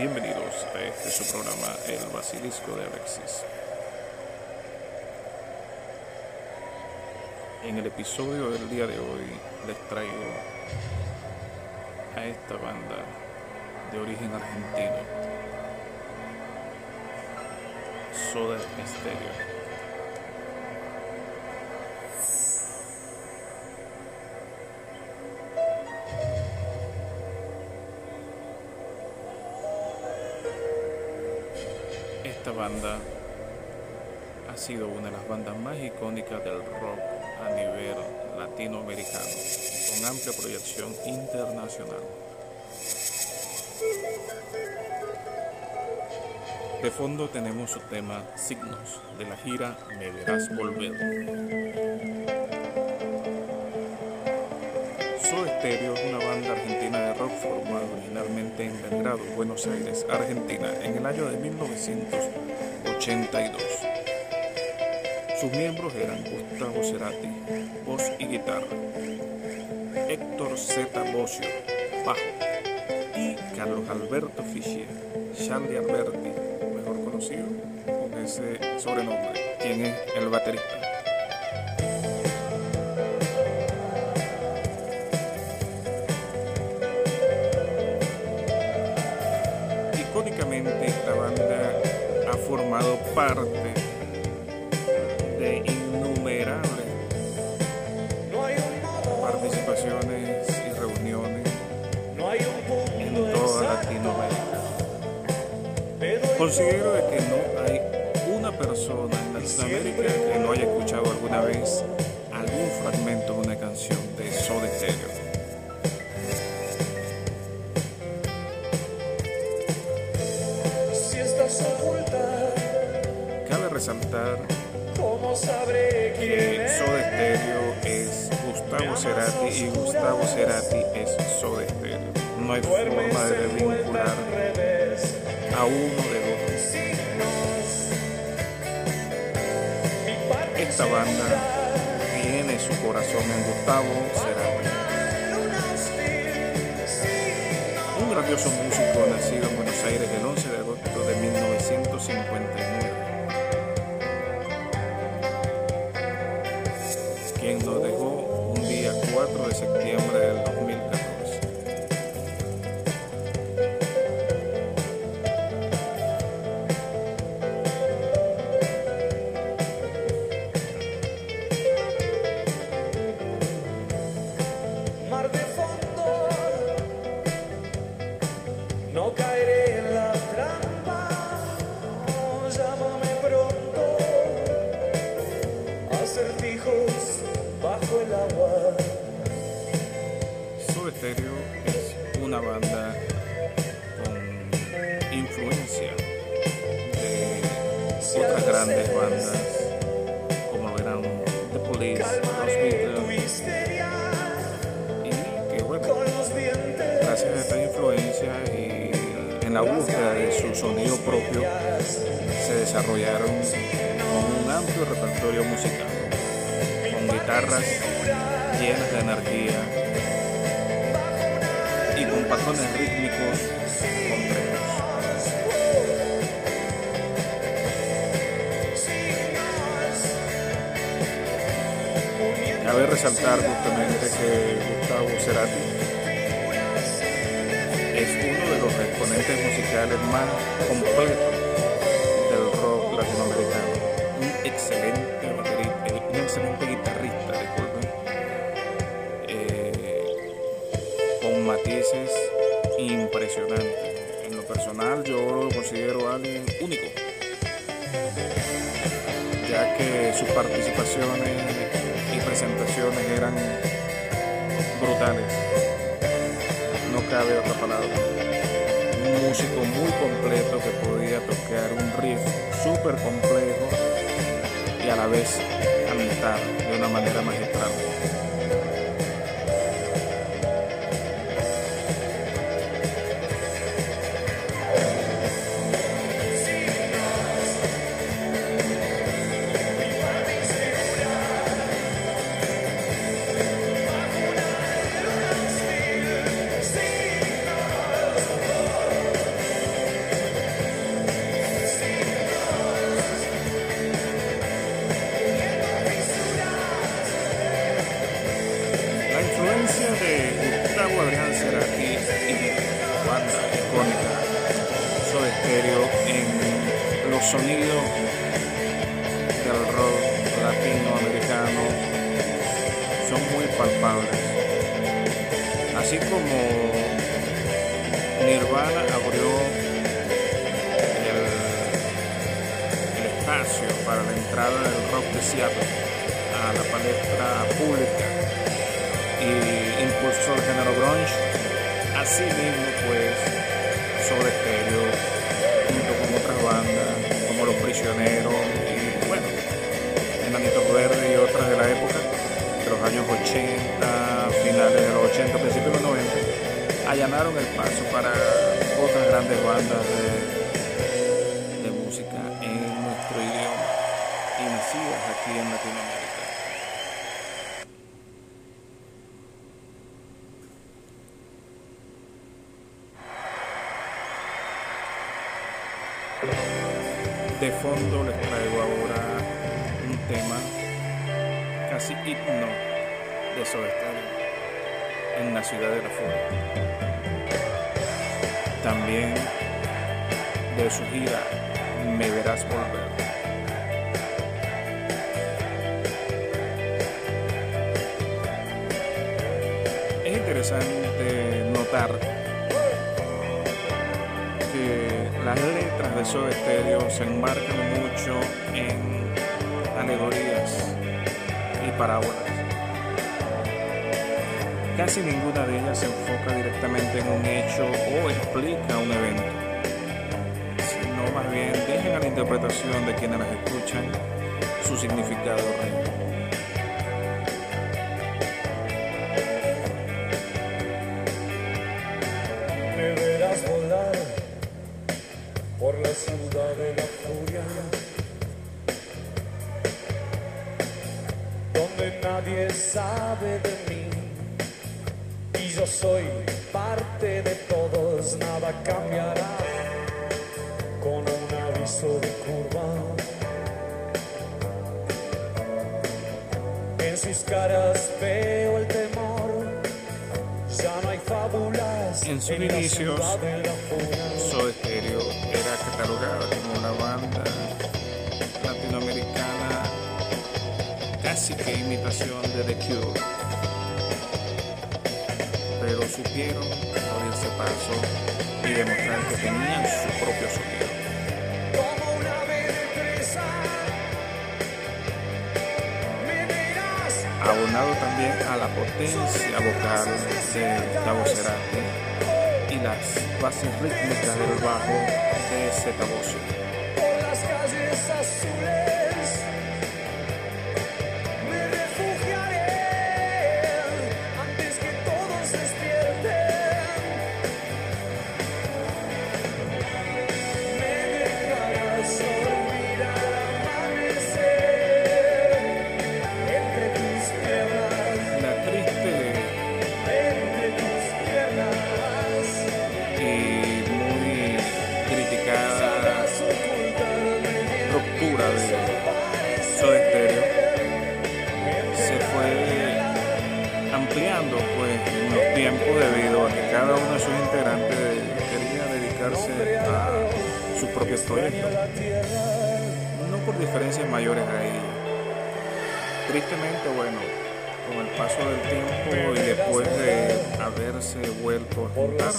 Bienvenidos a este su programa El Basilisco de Alexis. En el episodio del día de hoy les traigo a esta banda de origen argentino, Soda Stereo. Esta banda ha sido una de las bandas más icónicas del rock a nivel latinoamericano, con amplia proyección internacional. De fondo tenemos su tema Signos de la gira Me Verás Volver. Soda Stereo es una banda argentina rock formada originalmente en Belgrado, Buenos Aires, Argentina, en el año de 1982. Sus miembros eran Gustavo Cerati, voz y guitarra, Héctor Z. Bocio, bajo, y Carlos Alberto Fischer, Charlie Alberti, mejor conocido con ese sobrenombre, quien es el baterista. Icónicamente esta banda ha formado parte de innumerables participaciones y reuniones en toda Latinoamérica. Considero de que no hay una persona en Latinoamérica que no haya escuchado alguna vez Es Soda Stereo. No hay forma de vincular a uno. Signos. Mi parte Esta banda tiene su corazón en Gustavo Cerati, un grandioso músico nacido en Buenos Aires el 11 de agosto de 1959, quien nos dejó un día 4 de septiembre en la búsqueda de su sonido propio se desarrollaron con un amplio repertorio musical, con guitarras llenas de energía y con patrones rítmicos complejos. Cabe resaltar justamente que Gustavo Cerati es uno de los exponentes musicales más completos del rock latinoamericano. Un excelente guitarrista, disculpen, eh, con matices impresionantes. En lo personal yo lo considero alguien único, ya que sus participaciones y presentaciones eran brutales. Un músico muy completo que podía tocar un riff súper complejo y a la vez cantar de una manera magistral. Como Nirvana abrió el, el espacio para la entrada del rock de Seattle a la palestra pública y impulsó el género grunge, así mismo pues allanaron el paso para otras grandes bandas de, música en nuestro idioma y nacidas aquí en Latinoamérica. De fondo les traigo ahora un tema casi himno de Soda en la ciudad de la furia. También de su gira Me Verás Volver. Es interesante notar que las letras de Soda Stereo se enmarcan mucho en alegorías y parábolas. Casi ninguna de ellas se enfoca directamente en un hecho o explica un evento, sino más bien dejan a la interpretación de quienes las escuchan su significado real. Por la ciudad de la furia, donde nadie sabe de mí yo soy parte de todos, nada cambiará con un aviso de curva. En sus caras veo el temor, ya no hay fábulas. En sus inicios. Soda Stereo era catalogada como una banda latinoamericana casi que imitación de The Cure. Pero supieron abrirse paso y demostrar que tenían su propio sonido. Abonado también a la potencia vocal de Gustavo Cerati y las bases rítmicas del bajo de Zeta ruptura de Soda Stereo se fue ampliando pues en los tiempos debido a que cada uno de sus integrantes quería dedicarse a sus propios proyectos, no por diferencias mayores a ella. Tristemente, bueno, con el paso del tiempo y después de haberse vuelto a juntar,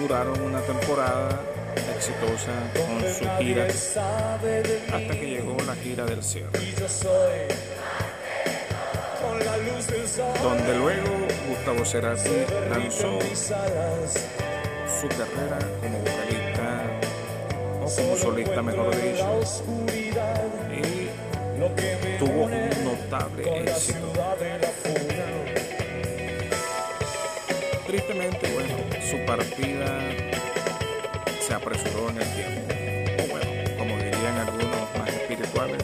duraron una temporada exitosa con de mí hasta que llegó la gira del cierre, donde luego Gustavo Cerati lanzó su carrera como vocalista o como solista, mejor dicho, y tuvo un notable éxito. Tristemente, bueno, su partida apresuró en el tiempo. Bueno, como dirían algunos más espirituales,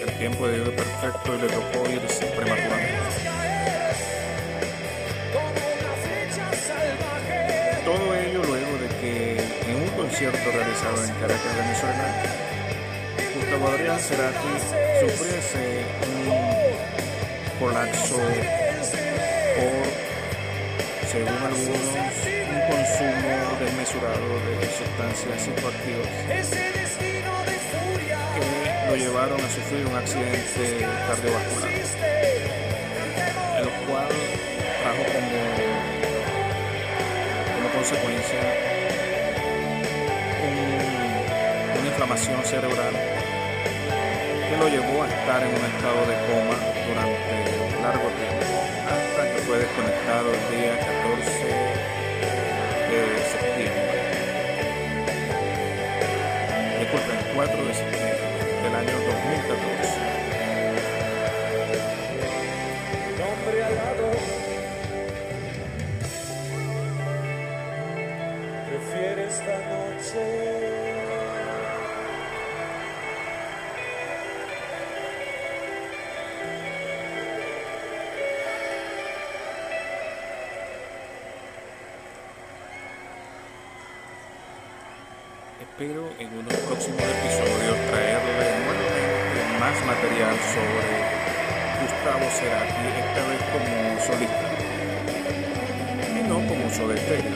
el tiempo de Dios es perfecto y le tocó irse prematuramente. Todo ello luego de que en un concierto realizado en Caracas, Venezuela, Gustavo Adrián Cerati sufriese un colapso por, según algunos, un consumo desmesurado de sustancias psicoactivas que lo llevaron a sufrir un accidente cardiovascular, el cual trajo como, como consecuencia una inflamación cerebral que lo llevó a estar en un estado de coma durante un largo tiempo, hasta que fue desconectado el día 14 de septiembre. Disculpen, 4 de septiembre del año 2014. un hombre alado. Prefiere esta noche. Espero en unos próximos episodios traerle nuevamente más material sobre Gustavo Cerati, esta vez como solista y no como Soda Stereo,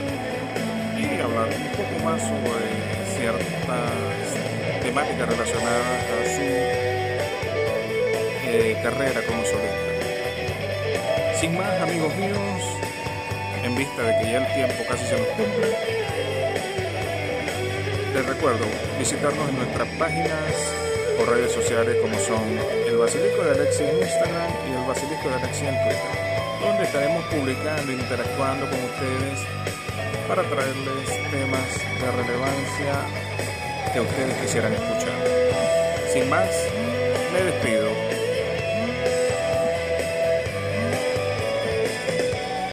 y hablar un poco más sobre ciertas temáticas relacionadas a su eh, carrera como solista. Sin más, amigos míos, en vista de que ya el tiempo casi se nos cumple, les recuerdo visitarnos en nuestras páginas o redes sociales como son el Basilisco de Alexi en Instagram y el Basilisco de Alexi en Twitter, donde estaremos publicando e interactuando con ustedes para traerles temas de relevancia que ustedes quisieran escuchar. Sin más, me despido